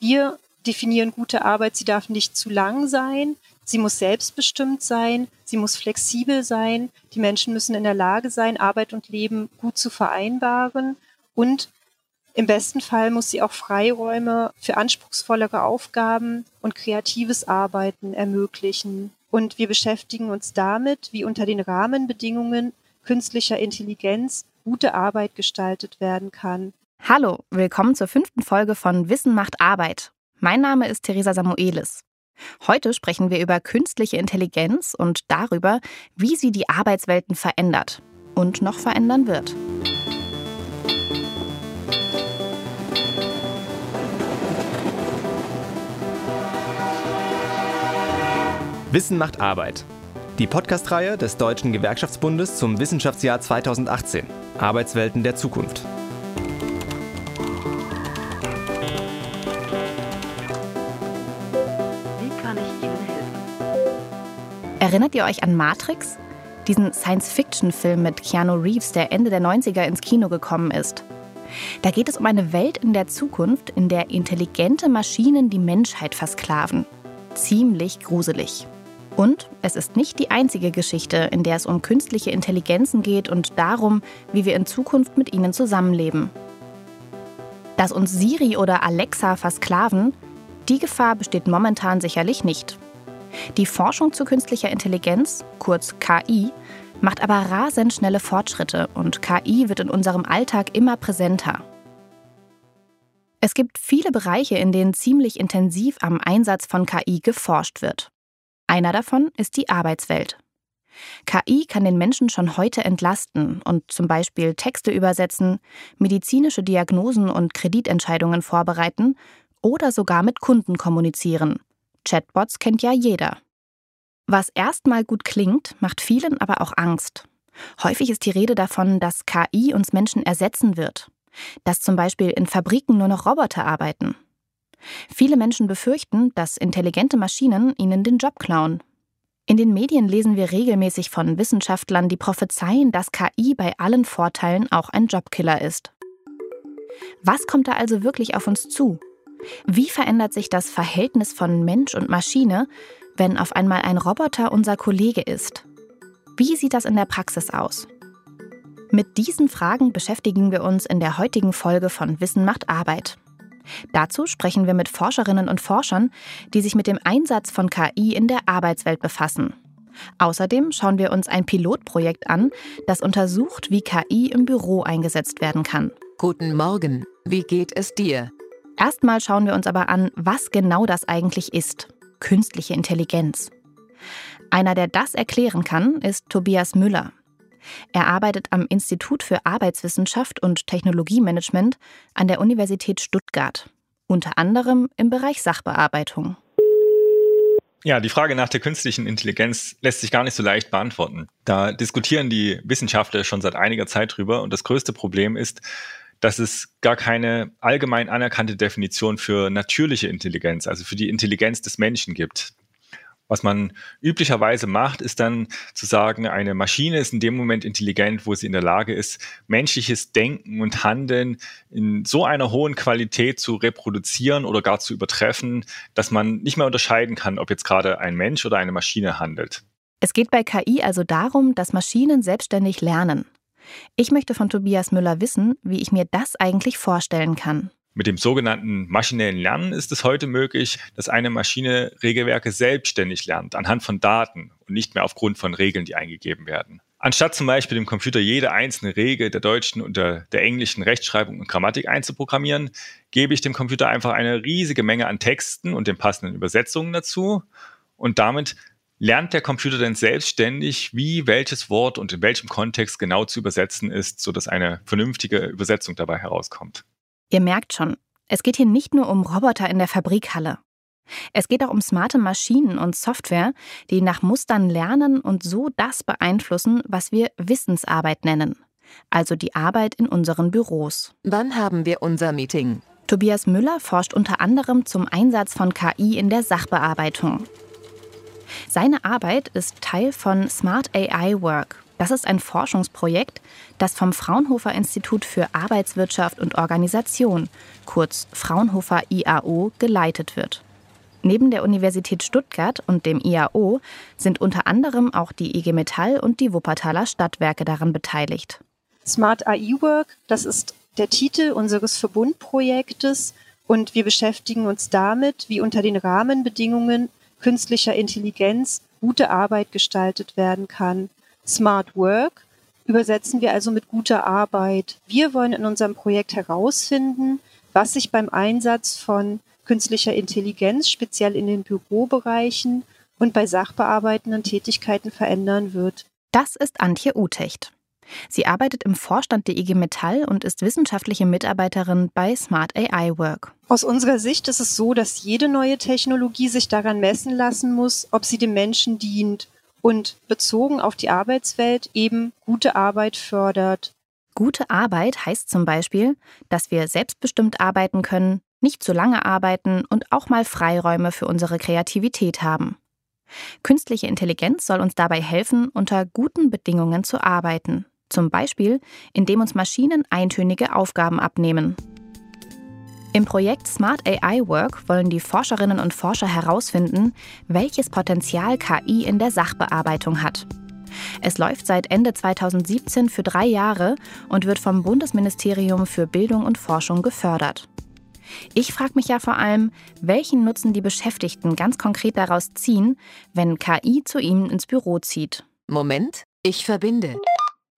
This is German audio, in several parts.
Wir definieren gute Arbeit, sie darf nicht zu lang sein, sie muss selbstbestimmt sein, sie muss flexibel sein, die Menschen müssen in der Lage sein, Arbeit und Leben gut zu vereinbaren und im besten Fall muss sie auch Freiräume für anspruchsvollere Aufgaben und kreatives Arbeiten ermöglichen. Und wir beschäftigen uns damit, wie unter den Rahmenbedingungen künstlicher Intelligenz gute Arbeit gestaltet werden kann. Hallo, willkommen zur fünften Folge von Wissen macht Arbeit. Mein Name ist Theresa Samuelis. Heute sprechen wir über künstliche Intelligenz und darüber, wie sie die Arbeitswelten verändert und noch verändern wird. Wissen macht Arbeit. Die Podcast-Reihe des Deutschen Gewerkschaftsbundes zum Wissenschaftsjahr 2018. Arbeitswelten der Zukunft. Erinnert ihr euch an Matrix? Diesen Science-Fiction-Film mit Keanu Reeves, der Ende der 90er ins Kino gekommen ist. Da geht es um eine Welt in der Zukunft, in der intelligente Maschinen die Menschheit versklaven. Ziemlich gruselig. Und es ist nicht die einzige Geschichte, in der es um künstliche Intelligenzen geht und darum, wie wir in Zukunft mit ihnen zusammenleben. Dass uns Siri oder Alexa versklaven, die Gefahr besteht momentan sicherlich nicht. Die Forschung zu künstlicher Intelligenz, kurz KI, macht aber rasend schnelle Fortschritte und KI wird in unserem Alltag immer präsenter. Es gibt viele Bereiche, in denen ziemlich intensiv am Einsatz von KI geforscht wird. Einer davon ist die Arbeitswelt. KI kann den Menschen schon heute entlasten und zum Beispiel Texte übersetzen, medizinische Diagnosen und Kreditentscheidungen vorbereiten oder sogar mit Kunden kommunizieren. Chatbots kennt ja jeder. Was erstmal gut klingt, macht vielen aber auch Angst. Häufig ist die Rede davon, dass KI uns Menschen ersetzen wird, dass zum Beispiel in Fabriken nur noch Roboter arbeiten. Viele Menschen befürchten, dass intelligente Maschinen ihnen den Job klauen. In den Medien lesen wir regelmäßig von Wissenschaftlern, die prophezeien, dass KI bei allen Vorteilen auch ein Jobkiller ist. Was kommt da also wirklich auf uns zu? Wie verändert sich das Verhältnis von Mensch und Maschine, wenn auf einmal ein Roboter unser Kollege ist? Wie sieht das in der Praxis aus? Mit diesen Fragen beschäftigen wir uns in der heutigen Folge von Wissen macht Arbeit. Dazu sprechen wir mit Forscherinnen und Forschern, die sich mit dem Einsatz von KI in der Arbeitswelt befassen. Außerdem schauen wir uns ein Pilotprojekt an, das untersucht, wie KI im Büro eingesetzt werden kann. Guten Morgen, wie geht es dir? Erstmal schauen wir uns aber an, was genau das eigentlich ist. Künstliche Intelligenz. Einer, der das erklären kann, ist Tobias Müller. Er arbeitet am Institut für Arbeitswissenschaft und Technologiemanagement an der Universität Stuttgart, unter anderem im Bereich Sachbearbeitung. Ja, die Frage nach der künstlichen Intelligenz lässt sich gar nicht so leicht beantworten. Da diskutieren die Wissenschaftler schon seit einiger Zeit drüber und das größte Problem ist, dass es gar keine allgemein anerkannte Definition für natürliche Intelligenz, also für die Intelligenz des Menschen gibt. Was man üblicherweise macht, ist dann zu sagen, eine Maschine ist in dem Moment intelligent, wo sie in der Lage ist, menschliches Denken und Handeln in so einer hohen Qualität zu reproduzieren oder gar zu übertreffen, dass man nicht mehr unterscheiden kann, ob jetzt gerade ein Mensch oder eine Maschine handelt. Es geht bei KI also darum, dass Maschinen selbstständig lernen. Ich möchte von Tobias Müller wissen, wie ich mir das eigentlich vorstellen kann. Mit dem sogenannten maschinellen Lernen ist es heute möglich, dass eine Maschine Regelwerke selbstständig lernt, anhand von Daten und nicht mehr aufgrund von Regeln, die eingegeben werden. Anstatt zum Beispiel dem Computer jede einzelne Regel der deutschen und der, der, englischen Rechtschreibung und Grammatik einzuprogrammieren, gebe ich dem Computer einfach eine riesige Menge an Texten und den passenden Übersetzungen dazu. Und damit lernt der Computer denn selbstständig, wie welches Wort und in welchem Kontext genau zu übersetzen ist, sodass eine vernünftige Übersetzung dabei herauskommt. Ihr merkt schon, es geht hier nicht nur um Roboter in der Fabrikhalle. Es geht auch um smarte Maschinen und Software, die nach Mustern lernen und so das beeinflussen, was wir Wissensarbeit nennen, also die Arbeit in unseren Büros. Wann haben wir unser Meeting? Tobias Müller forscht unter anderem zum Einsatz von KI in der Sachbearbeitung. Seine Arbeit ist Teil von Smart AI Work, Das ist ein Forschungsprojekt, das vom Fraunhofer Institut für Arbeitswirtschaft und Organisation, kurz Fraunhofer IAO, geleitet wird. Neben der Universität Stuttgart und dem IAO sind unter anderem auch die IG Metall und die Wuppertaler Stadtwerke daran beteiligt. Smart AI Work, das ist der Titel unseres Verbundprojektes und wir beschäftigen uns damit, wie unter den Rahmenbedingungen künstlicher Intelligenz gute Arbeit gestaltet werden kann. Smart Work übersetzen wir also mit guter Arbeit. Wir wollen in unserem Projekt herausfinden, was sich beim Einsatz von künstlicher Intelligenz speziell in den Bürobereichen und bei sachbearbeitenden Tätigkeiten verändern wird. Das ist Antje Utecht. Sie arbeitet im Vorstand der IG Metall und ist wissenschaftliche Mitarbeiterin bei Smart AI Work. Aus unserer Sicht ist es so, dass jede neue Technologie sich daran messen lassen muss, ob sie dem Menschen dient und bezogen auf die Arbeitswelt eben gute Arbeit fördert. Gute Arbeit heißt zum Beispiel, dass wir selbstbestimmt arbeiten können, nicht zu lange arbeiten und auch mal Freiräume für unsere Kreativität haben. Künstliche Intelligenz soll uns dabei helfen, unter guten Bedingungen zu arbeiten. Zum Beispiel, indem uns Maschinen eintönige Aufgaben abnehmen. Im Projekt Smart AI Work wollen die Forscherinnen und Forscher herausfinden, welches Potenzial KI in der Sachbearbeitung hat. Es läuft seit Ende 2017 für drei Jahre und wird vom Bundesministerium für Bildung und Forschung gefördert. Ich frage mich ja vor allem, welchen Nutzen die Beschäftigten ganz konkret daraus ziehen, wenn KI zu ihnen ins Büro zieht. Moment, ich verbinde.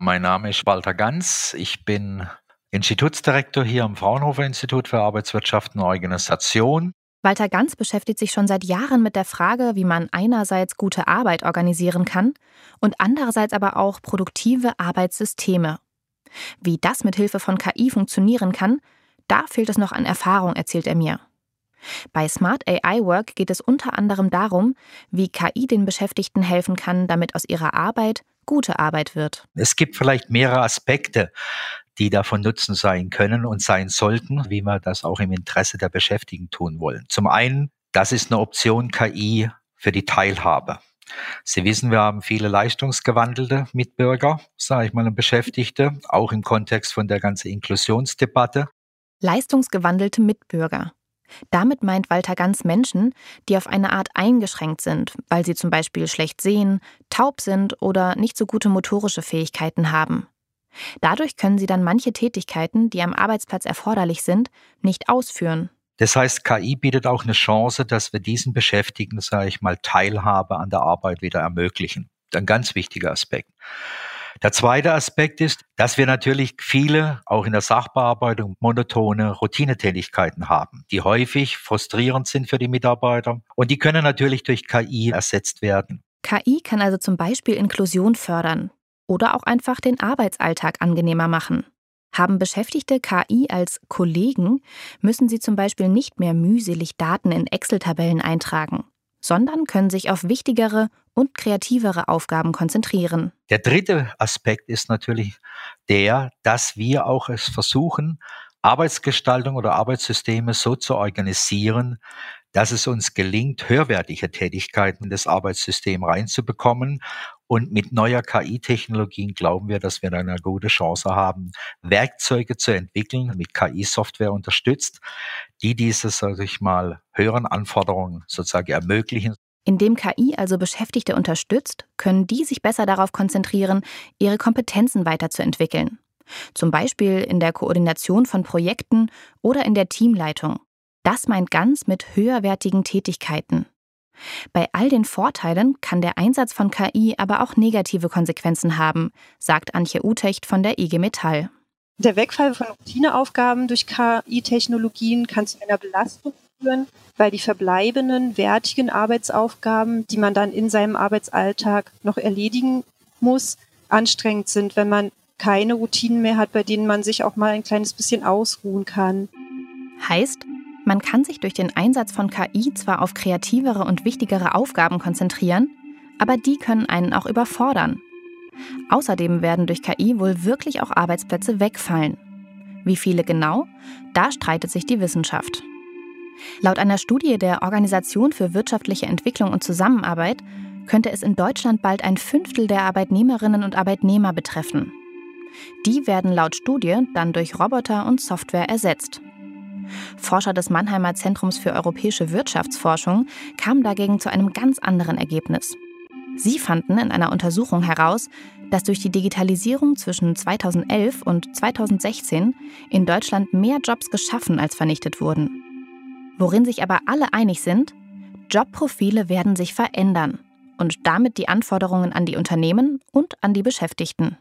Mein Name ist Walter Ganz. Ich bin Institutsdirektor hier am Fraunhofer Institut für Arbeitswirtschaft und Organisation. Walter Ganz beschäftigt sich schon seit Jahren mit der Frage, wie man einerseits gute Arbeit organisieren kann und andererseits aber auch produktive Arbeitssysteme. Wie das mit Hilfe von KI funktionieren kann, da fehlt es noch an Erfahrung, erzählt er mir. Bei Smart AI Work geht es unter anderem darum, wie KI den Beschäftigten helfen kann, damit aus ihrer Arbeit gute Arbeit wird. Es gibt vielleicht mehrere Aspekte, die davon Nutzen sein können und sein sollten, wie wir das auch im Interesse der Beschäftigten tun wollen. Zum einen, das ist eine Option KI für die Teilhabe. Sie wissen, wir haben viele leistungsgewandelte Mitbürger, sage ich mal, und Beschäftigte, auch im Kontext von der ganzen Inklusionsdebatte. Leistungsgewandelte Mitbürger. Damit meint Walter Ganz Menschen, die auf eine Art eingeschränkt sind, weil sie zum Beispiel schlecht sehen, taub sind oder nicht so gute motorische Fähigkeiten haben. Dadurch können sie dann manche Tätigkeiten, die am Arbeitsplatz erforderlich sind, nicht ausführen. Das heißt, KI bietet auch eine Chance, dass wir diesen Beschäftigten, sage ich mal, Teilhabe an der Arbeit wieder ermöglichen. Ein ganz wichtiger Aspekt. Der zweite Aspekt ist, dass wir natürlich viele, auch in der Sachbearbeitung, monotone Routinetätigkeiten haben, die häufig frustrierend sind für die Mitarbeiter und die können natürlich durch KI ersetzt werden. KI kann also zum Beispiel Inklusion fördern oder auch einfach den Arbeitsalltag angenehmer machen. Haben Beschäftigte KI als Kollegen, müssen sie zum Beispiel nicht mehr mühselig Daten in Excel-Tabellen eintragen sondern können sich auf wichtigere und kreativere Aufgaben konzentrieren. Der dritte Aspekt ist natürlich der, dass wir auch es versuchen, Arbeitsgestaltung oder Arbeitssysteme so zu organisieren, dass es uns gelingt, höherwertige Tätigkeiten in das Arbeitssystem reinzubekommen. Und mit neuer KI-Technologien glauben wir, dass wir eine gute Chance haben, Werkzeuge zu entwickeln, mit KI-Software unterstützt, die diese, sage ich mal, höheren Anforderungen sozusagen ermöglichen. Indem KI also Beschäftigte unterstützt, können die sich besser darauf konzentrieren, ihre Kompetenzen weiterzuentwickeln. Zum Beispiel in der Koordination von Projekten oder in der Teamleitung. Das meint ganz mit höherwertigen Tätigkeiten. Bei all den Vorteilen kann der Einsatz von KI aber auch negative Konsequenzen haben, sagt Antje Utecht von der IG Metall. Der Wegfall von Routineaufgaben durch KI-Technologien kann zu einer Belastung führen, weil die verbleibenden, wertigen Arbeitsaufgaben, die man dann in seinem Arbeitsalltag noch erledigen muss, anstrengend sind, wenn man keine Routinen mehr hat, bei denen man sich auch mal ein kleines bisschen ausruhen kann. Heißt, man kann sich durch den Einsatz von KI zwar auf kreativere und wichtigere Aufgaben konzentrieren, aber die können einen auch überfordern. Außerdem werden durch KI wohl wirklich auch Arbeitsplätze wegfallen. Wie viele genau? Da streitet sich die Wissenschaft. Laut einer Studie der Organisation für wirtschaftliche Entwicklung und Zusammenarbeit könnte es in Deutschland bald ein Fünftel der Arbeitnehmerinnen und Arbeitnehmer betreffen. Die werden laut Studie dann durch Roboter und Software ersetzt. Forscher des Mannheimer Zentrums für europäische Wirtschaftsforschung kamen dagegen zu einem ganz anderen Ergebnis. Sie fanden in einer Untersuchung heraus, dass durch die Digitalisierung zwischen 2011 und 2016 in Deutschland mehr Jobs geschaffen als vernichtet wurden. Worin sich aber alle einig sind, Jobprofile werden sich verändern und damit die Anforderungen an die Unternehmen und an die Beschäftigten.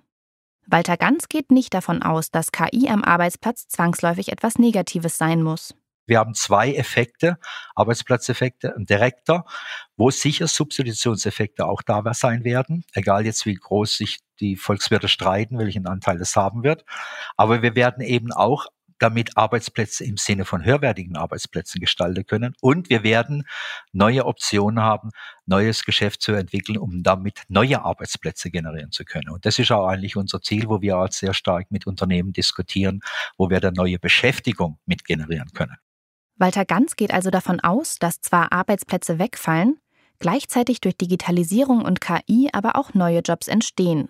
Walter Ganz geht nicht davon aus, dass KI am Arbeitsplatz zwangsläufig etwas Negatives sein muss. Wir haben zwei Effekte, Arbeitsplatzeffekte, ein direkter, wo sicher Substitutionseffekte auch da sein werden, egal jetzt wie groß sich die Volkswirte streiten, welchen Anteil das haben wird. Aber wir werden eben auch damit Arbeitsplätze im Sinne von höherwertigen Arbeitsplätzen gestalten können. Und wir werden neue Optionen haben, neues Geschäft zu entwickeln, um damit neue Arbeitsplätze generieren zu können. Und das ist auch eigentlich unser Ziel, wo wir auch sehr stark mit Unternehmen diskutieren, wo wir dann neue Beschäftigung mit generieren können. Walter Ganz geht also davon aus, dass zwar Arbeitsplätze wegfallen, gleichzeitig durch Digitalisierung und KI aber auch neue Jobs entstehen.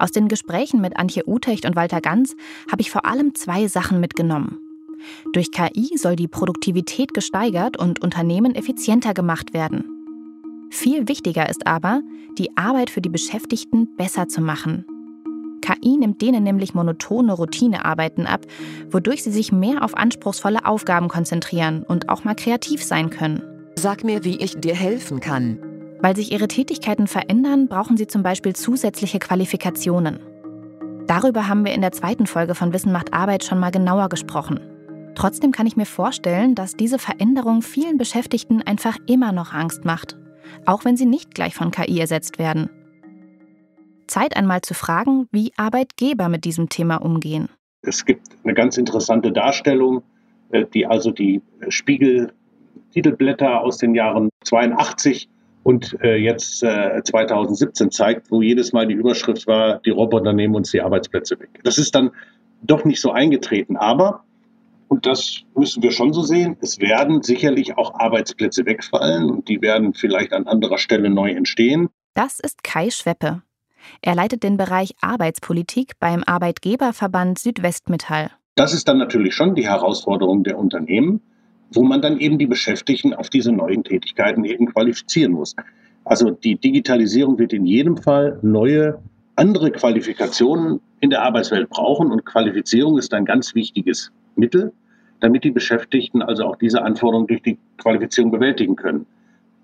Aus den Gesprächen mit Antje Utecht und Walter Ganz habe ich vor allem zwei Sachen mitgenommen. Durch KI soll die Produktivität gesteigert und Unternehmen effizienter gemacht werden. Viel wichtiger ist aber, die Arbeit für die Beschäftigten besser zu machen. KI nimmt denen nämlich monotone Routinearbeiten ab, wodurch sie sich mehr auf anspruchsvolle Aufgaben konzentrieren und auch mal kreativ sein können. Sag mir, wie ich dir helfen kann. Weil sich ihre Tätigkeiten verändern, brauchen sie zum Beispiel zusätzliche Qualifikationen. Darüber haben wir in der zweiten Folge von Wissen macht Arbeit schon mal genauer gesprochen. Trotzdem kann ich mir vorstellen, dass diese Veränderung vielen Beschäftigten einfach immer noch Angst macht, auch wenn sie nicht gleich von KI ersetzt werden. Zeit einmal zu fragen, wie Arbeitgeber mit diesem Thema umgehen. Es gibt eine ganz interessante Darstellung, äh, die also die Spiegel-Titelblätter aus den Jahren 82 und äh, jetzt äh, 2017 zeigt, wo jedes Mal die Überschrift war, die Roboter nehmen uns die Arbeitsplätze weg. Das ist dann doch nicht so eingetreten, aber, und das müssen wir schon so sehen, es werden sicherlich auch Arbeitsplätze wegfallen und die werden vielleicht an anderer Stelle neu entstehen. Das ist Kai Schweppe. Er leitet den Bereich Arbeitspolitik beim Arbeitgeberverband Südwestmetall. Das ist dann natürlich schon die Herausforderung der Unternehmen wo man dann eben die Beschäftigten auf diese neuen Tätigkeiten eben qualifizieren muss. Also die Digitalisierung wird in jedem Fall neue, andere Qualifikationen in der Arbeitswelt brauchen und Qualifizierung ist ein ganz wichtiges Mittel, damit die Beschäftigten also auch diese Anforderungen durch die Qualifizierung bewältigen können.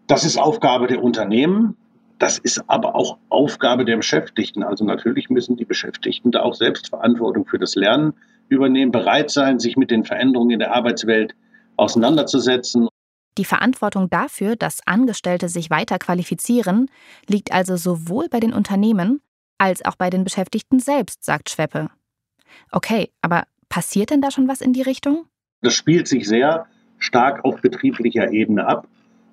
Das ist Aufgabe der Unternehmen, das ist aber auch Aufgabe der Beschäftigten. Also natürlich müssen die Beschäftigten da auch Selbstverantwortung für das Lernen übernehmen, bereit sein, sich mit den Veränderungen in der Arbeitswelt auseinanderzusetzen. Die Verantwortung dafür, dass Angestellte sich weiter qualifizieren, liegt also sowohl bei den Unternehmen als auch bei den Beschäftigten selbst, sagt Schweppe. Okay, aber passiert denn da schon was in die Richtung? Das spielt sich sehr stark auf betrieblicher Ebene ab.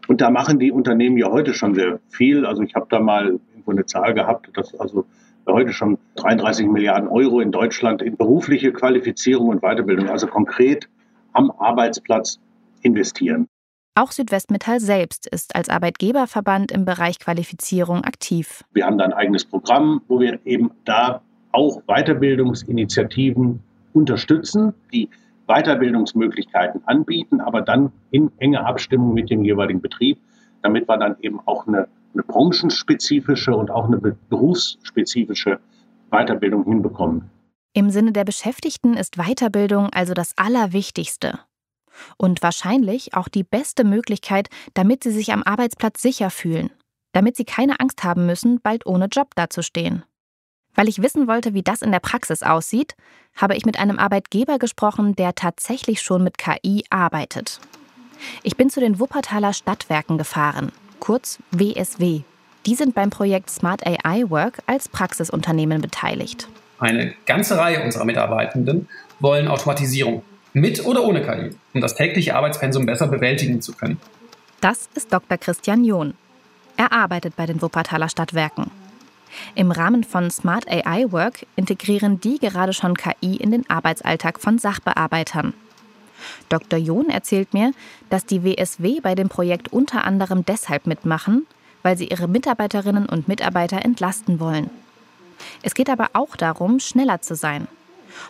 Und da machen die Unternehmen ja heute schon sehr viel. Also ich habe da mal irgendwo eine Zahl gehabt, dass also heute schon 33 Milliarden Euro in Deutschland in berufliche Qualifizierung und Weiterbildung, also konkret am Arbeitsplatz investieren. Auch Südwestmetall selbst ist als Arbeitgeberverband im Bereich Qualifizierung aktiv. Wir haben da ein eigenes Programm, wo wir eben da auch Weiterbildungsinitiativen unterstützen, die Weiterbildungsmöglichkeiten anbieten, aber dann in enger Abstimmung mit dem jeweiligen Betrieb, damit wir dann eben auch eine, eine branchenspezifische und auch eine berufsspezifische Weiterbildung hinbekommen. Im Sinne der Beschäftigten ist Weiterbildung also das Allerwichtigste. Und wahrscheinlich auch die beste Möglichkeit, damit sie sich am Arbeitsplatz sicher fühlen, damit sie keine Angst haben müssen, bald ohne Job dazustehen. Weil ich wissen wollte, wie das in der Praxis aussieht, habe ich mit einem Arbeitgeber gesprochen, der tatsächlich schon mit KI arbeitet. Ich bin zu den Wuppertaler Stadtwerken gefahren, kurz WSW. Die sind beim Projekt Smart AI Work als Praxisunternehmen beteiligt. Eine ganze Reihe unserer Mitarbeitenden wollen Automatisierung mit oder ohne KI, um das tägliche Arbeitspensum besser bewältigen zu können. Das ist Dr. Christian John. Er arbeitet bei den Wuppertaler Stadtwerken. Im Rahmen von Smart AI Work integrieren die gerade schon KI in den Arbeitsalltag von Sachbearbeitern. Dr. John erzählt mir, dass die WSW bei dem Projekt unter anderem deshalb mitmachen, weil sie ihre Mitarbeiterinnen und Mitarbeiter entlasten wollen. Es geht aber auch darum, schneller zu sein.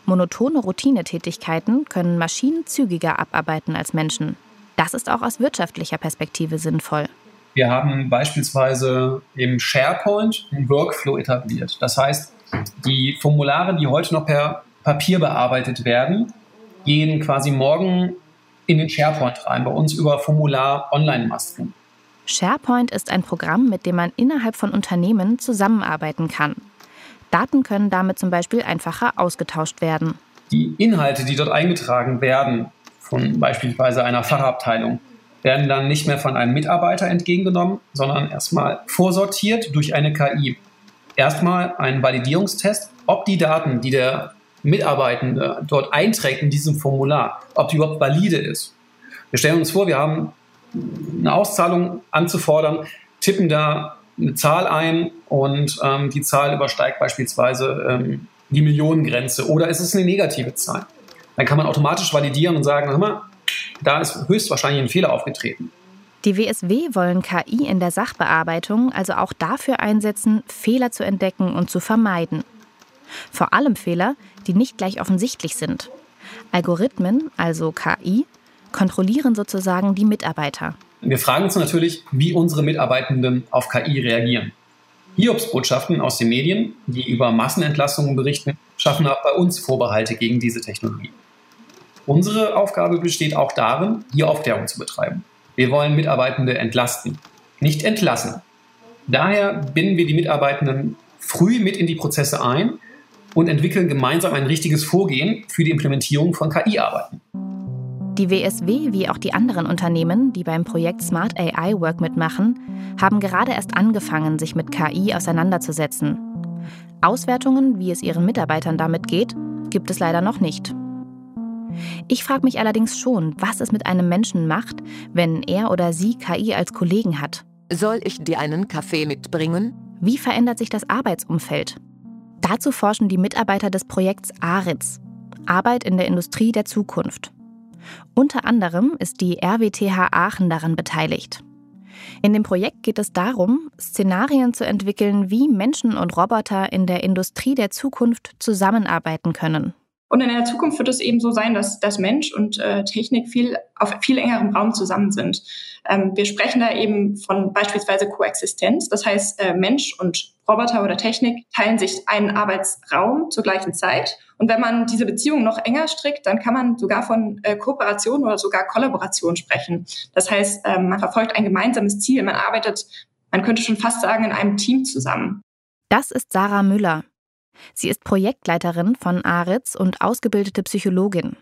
Monotone Routinetätigkeiten können Maschinen zügiger abarbeiten als Menschen. Das ist auch aus wirtschaftlicher Perspektive sinnvoll. Wir haben beispielsweise im SharePoint einen Workflow etabliert. Das heißt, die Formulare, die heute noch per Papier bearbeitet werden, gehen quasi morgen in den SharePoint rein, bei uns über Formular-Online-Masken. SharePoint ist ein Programm, mit dem man innerhalb von Unternehmen zusammenarbeiten kann. Daten können damit zum Beispiel einfacher ausgetauscht werden. Die Inhalte, die dort eingetragen werden, von beispielsweise einer Fachabteilung, werden dann nicht mehr von einem Mitarbeiter entgegengenommen, sondern erstmal vorsortiert durch eine KI. Erstmal ein Validierungstest, ob die Daten, die der Mitarbeitende dort einträgt in diesem Formular, ob die überhaupt valide ist. Wir stellen uns vor, wir haben eine Auszahlung anzufordern, tippen da eine Zahl ein und ähm, die Zahl übersteigt beispielsweise ähm, die Millionengrenze oder ist es eine negative Zahl. Dann kann man automatisch validieren und sagen, hör mal, da ist höchstwahrscheinlich ein Fehler aufgetreten. Die WSW wollen KI in der Sachbearbeitung also auch dafür einsetzen, Fehler zu entdecken und zu vermeiden. Vor allem Fehler, die nicht gleich offensichtlich sind. Algorithmen, also KI, kontrollieren sozusagen die Mitarbeiter. Wir fragen uns natürlich, wie unsere Mitarbeitenden auf KI reagieren. Hiobsbotschaften aus den Medien, die über Massenentlassungen berichten, schaffen auch bei uns Vorbehalte gegen diese Technologie. Unsere Aufgabe besteht auch darin, hier Aufklärung zu betreiben. Wir wollen Mitarbeitende entlasten, nicht entlassen. Daher binden wir die Mitarbeitenden früh mit in die Prozesse ein und entwickeln gemeinsam ein richtiges Vorgehen für die Implementierung von KI-Arbeiten. Die WSW wie auch die anderen Unternehmen, die beim Projekt Smart AI Work mitmachen, haben gerade erst angefangen, sich mit KI auseinanderzusetzen. Auswertungen, wie es ihren Mitarbeitern damit geht, gibt es leider noch nicht. Ich frage mich allerdings schon, was es mit einem Menschen macht, wenn er oder sie KI als Kollegen hat. Soll ich dir einen Kaffee mitbringen? Wie verändert sich das Arbeitsumfeld? Dazu forschen die Mitarbeiter des Projekts ARITS, Arbeit in der Industrie der Zukunft. Unter anderem ist die RWTH Aachen daran beteiligt. In dem Projekt geht es darum, Szenarien zu entwickeln, wie Menschen und Roboter in der Industrie der Zukunft zusammenarbeiten können. Und in der Zukunft wird es eben so sein, dass, dass Mensch und äh, Technik viel auf viel engerem Raum zusammen sind. Ähm, wir sprechen da eben von beispielsweise Koexistenz. Das heißt, äh, Mensch und Roboter oder Technik teilen sich einen Arbeitsraum zur gleichen Zeit. Und wenn man diese Beziehung noch enger strickt, dann kann man sogar von äh, Kooperation oder sogar Kollaboration sprechen. Das heißt, äh, man verfolgt ein gemeinsames Ziel. Man arbeitet, man könnte schon fast sagen, in einem Team zusammen. Das ist Sarah Müller. Sie ist Projektleiterin von ARITS und ausgebildete Psychologin.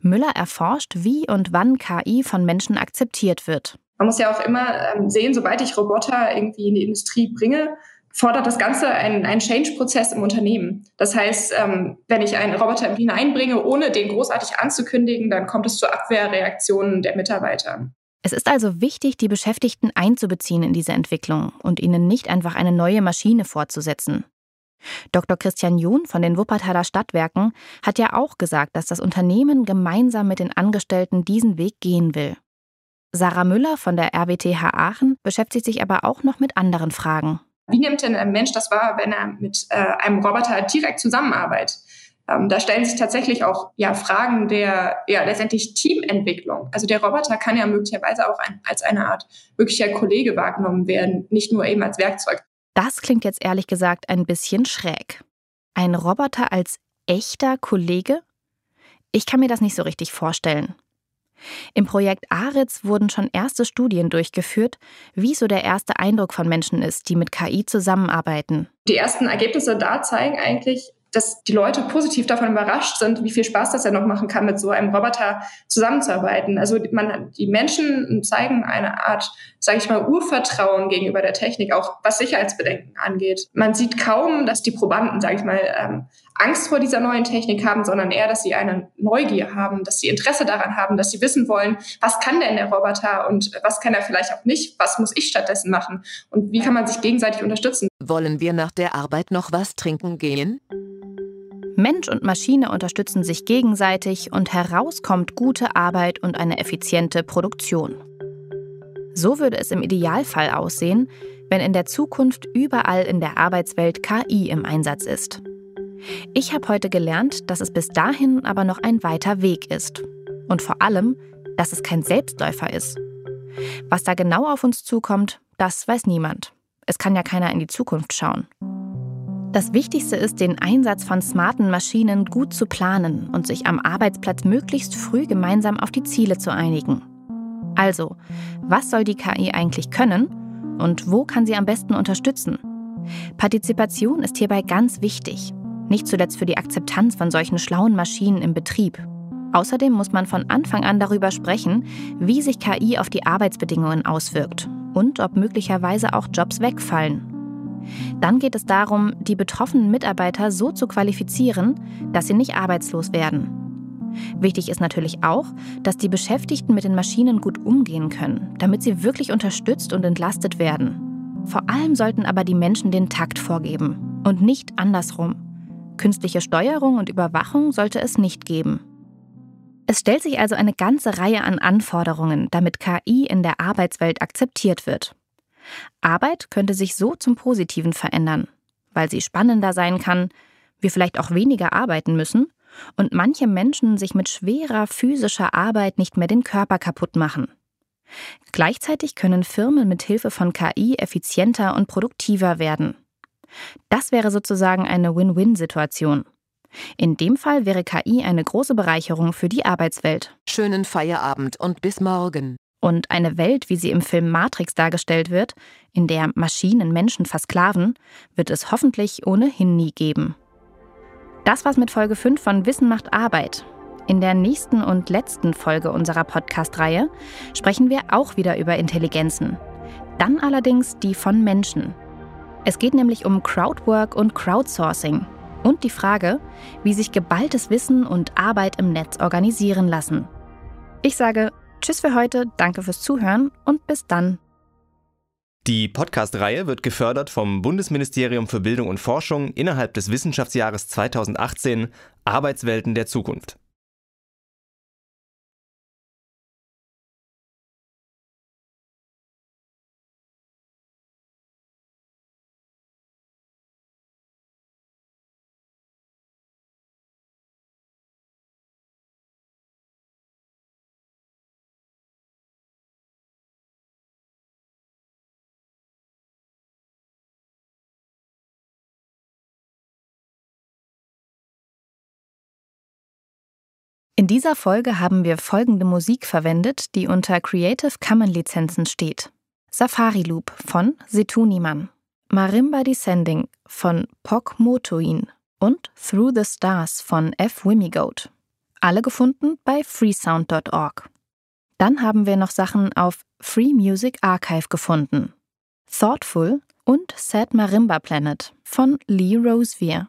Müller erforscht, wie und wann KI von Menschen akzeptiert wird. Man muss ja auch immer ähm, sehen, sobald ich Roboter irgendwie in die Industrie bringe, fordert das Ganze einen, einen Change-Prozess im Unternehmen. Das heißt, ähm, wenn ich einen Roboter hineinbringe, ohne den großartig anzukündigen, dann kommt es zu Abwehrreaktionen der Mitarbeiter. Es ist also wichtig, die Beschäftigten einzubeziehen in diese Entwicklung und ihnen nicht einfach eine neue Maschine fortzusetzen. Dr. Christian John von den Wuppertaler Stadtwerken hat ja auch gesagt, dass das Unternehmen gemeinsam mit den Angestellten diesen Weg gehen will. Sarah Müller von der RWTH Aachen beschäftigt sich aber auch noch mit anderen Fragen. Wie nimmt denn ein Mensch das wahr, wenn er mit äh, einem Roboter direkt zusammenarbeitet? Ähm, da stellen sich tatsächlich auch ja, Fragen der ja, letztendlich Teamentwicklung. Also der Roboter kann ja möglicherweise auch ein, als eine Art wirklicher Kollege wahrgenommen werden, nicht nur eben als Werkzeug. Das klingt jetzt ehrlich gesagt ein bisschen schräg. Ein Roboter als echter Kollege? Ich kann mir das nicht so richtig vorstellen. Im Projekt ARITS wurden schon erste Studien durchgeführt, wie so der erste Eindruck von Menschen ist, die mit KI zusammenarbeiten. Die ersten Ergebnisse da zeigen eigentlich, dass die Leute positiv davon überrascht sind, wie viel Spaß das ja noch machen kann, mit so einem Roboter zusammenzuarbeiten. Also man, die Menschen zeigen eine Art, sage ich mal, Urvertrauen gegenüber der Technik, auch was Sicherheitsbedenken angeht. Man sieht kaum, dass die Probanden, sage ich mal, ähm, Angst vor dieser neuen Technik haben, sondern eher, dass sie eine Neugier haben, dass sie Interesse daran haben, dass sie wissen wollen, was kann denn der Roboter und was kann er vielleicht auch nicht, was muss ich stattdessen machen und wie kann man sich gegenseitig unterstützen. Wollen wir nach der Arbeit noch was trinken gehen? Mensch und Maschine unterstützen sich gegenseitig und heraus kommt gute Arbeit und eine effiziente Produktion. So würde es im Idealfall aussehen, wenn in der Zukunft überall in der Arbeitswelt KI im Einsatz ist. Ich habe heute gelernt, dass es bis dahin aber noch ein weiter Weg ist. Und vor allem, dass es kein Selbstläufer ist. Was da genau auf uns zukommt, das weiß niemand. Es kann ja keiner in die Zukunft schauen. Das Wichtigste ist, den Einsatz von smarten Maschinen gut zu planen und sich am Arbeitsplatz möglichst früh gemeinsam auf die Ziele zu einigen. Also, was soll die KI eigentlich können und wo kann sie am besten unterstützen? Partizipation ist hierbei ganz wichtig, nicht zuletzt für die Akzeptanz von solchen schlauen Maschinen im Betrieb. Außerdem muss man von Anfang an darüber sprechen, wie sich KI auf die Arbeitsbedingungen auswirkt und ob möglicherweise auch Jobs wegfallen. Dann geht es darum, die betroffenen Mitarbeiter so zu qualifizieren, dass sie nicht arbeitslos werden. Wichtig ist natürlich auch, dass die Beschäftigten mit den Maschinen gut umgehen können, damit sie wirklich unterstützt und entlastet werden. Vor allem sollten aber die Menschen den Takt vorgeben und nicht andersrum. Künstliche Steuerung und Überwachung sollte es nicht geben. Es stellt sich also eine ganze Reihe an Anforderungen, damit KI in der Arbeitswelt akzeptiert wird. Arbeit könnte sich so zum Positiven verändern, weil sie spannender sein kann, wir vielleicht auch weniger arbeiten müssen und manche Menschen sich mit schwerer physischer Arbeit nicht mehr den Körper kaputt machen. Gleichzeitig können Firmen mit Hilfe von KI effizienter und produktiver werden. Das wäre sozusagen eine Win-Win-Situation. In dem Fall wäre KI eine große Bereicherung für die Arbeitswelt. Schönen Feierabend und bis morgen. Und eine Welt, wie sie im Film Matrix dargestellt wird, in der Maschinen Menschen versklaven, wird es hoffentlich ohnehin nie geben. Das war's mit Folge 5 von Wissen macht Arbeit. In der nächsten und letzten Folge unserer Podcast-Reihe sprechen wir auch wieder über Intelligenzen. Dann allerdings die von Menschen. Es geht nämlich um Crowdwork und Crowdsourcing und die Frage, wie sich geballtes Wissen und Arbeit im Netz organisieren lassen. Ich sage Tschüss für heute, danke fürs Zuhören und bis dann. Die Podcast-Reihe wird gefördert vom Bundesministerium für Bildung und Forschung innerhalb des Wissenschaftsjahres 2018 Arbeitswelten der Zukunft. In dieser Folge haben wir folgende Musik verwendet, die unter Creative Commons Lizenzen steht. Safari Loop von Setuniman, Marimba Descending von Pok Motoin und Through the Stars von F. Wimigoat. Alle gefunden bei freesound.org. Dann haben wir noch Sachen auf Free Music Archive gefunden. Thoughtful und Sad Marimba Planet von Lee Rosevier.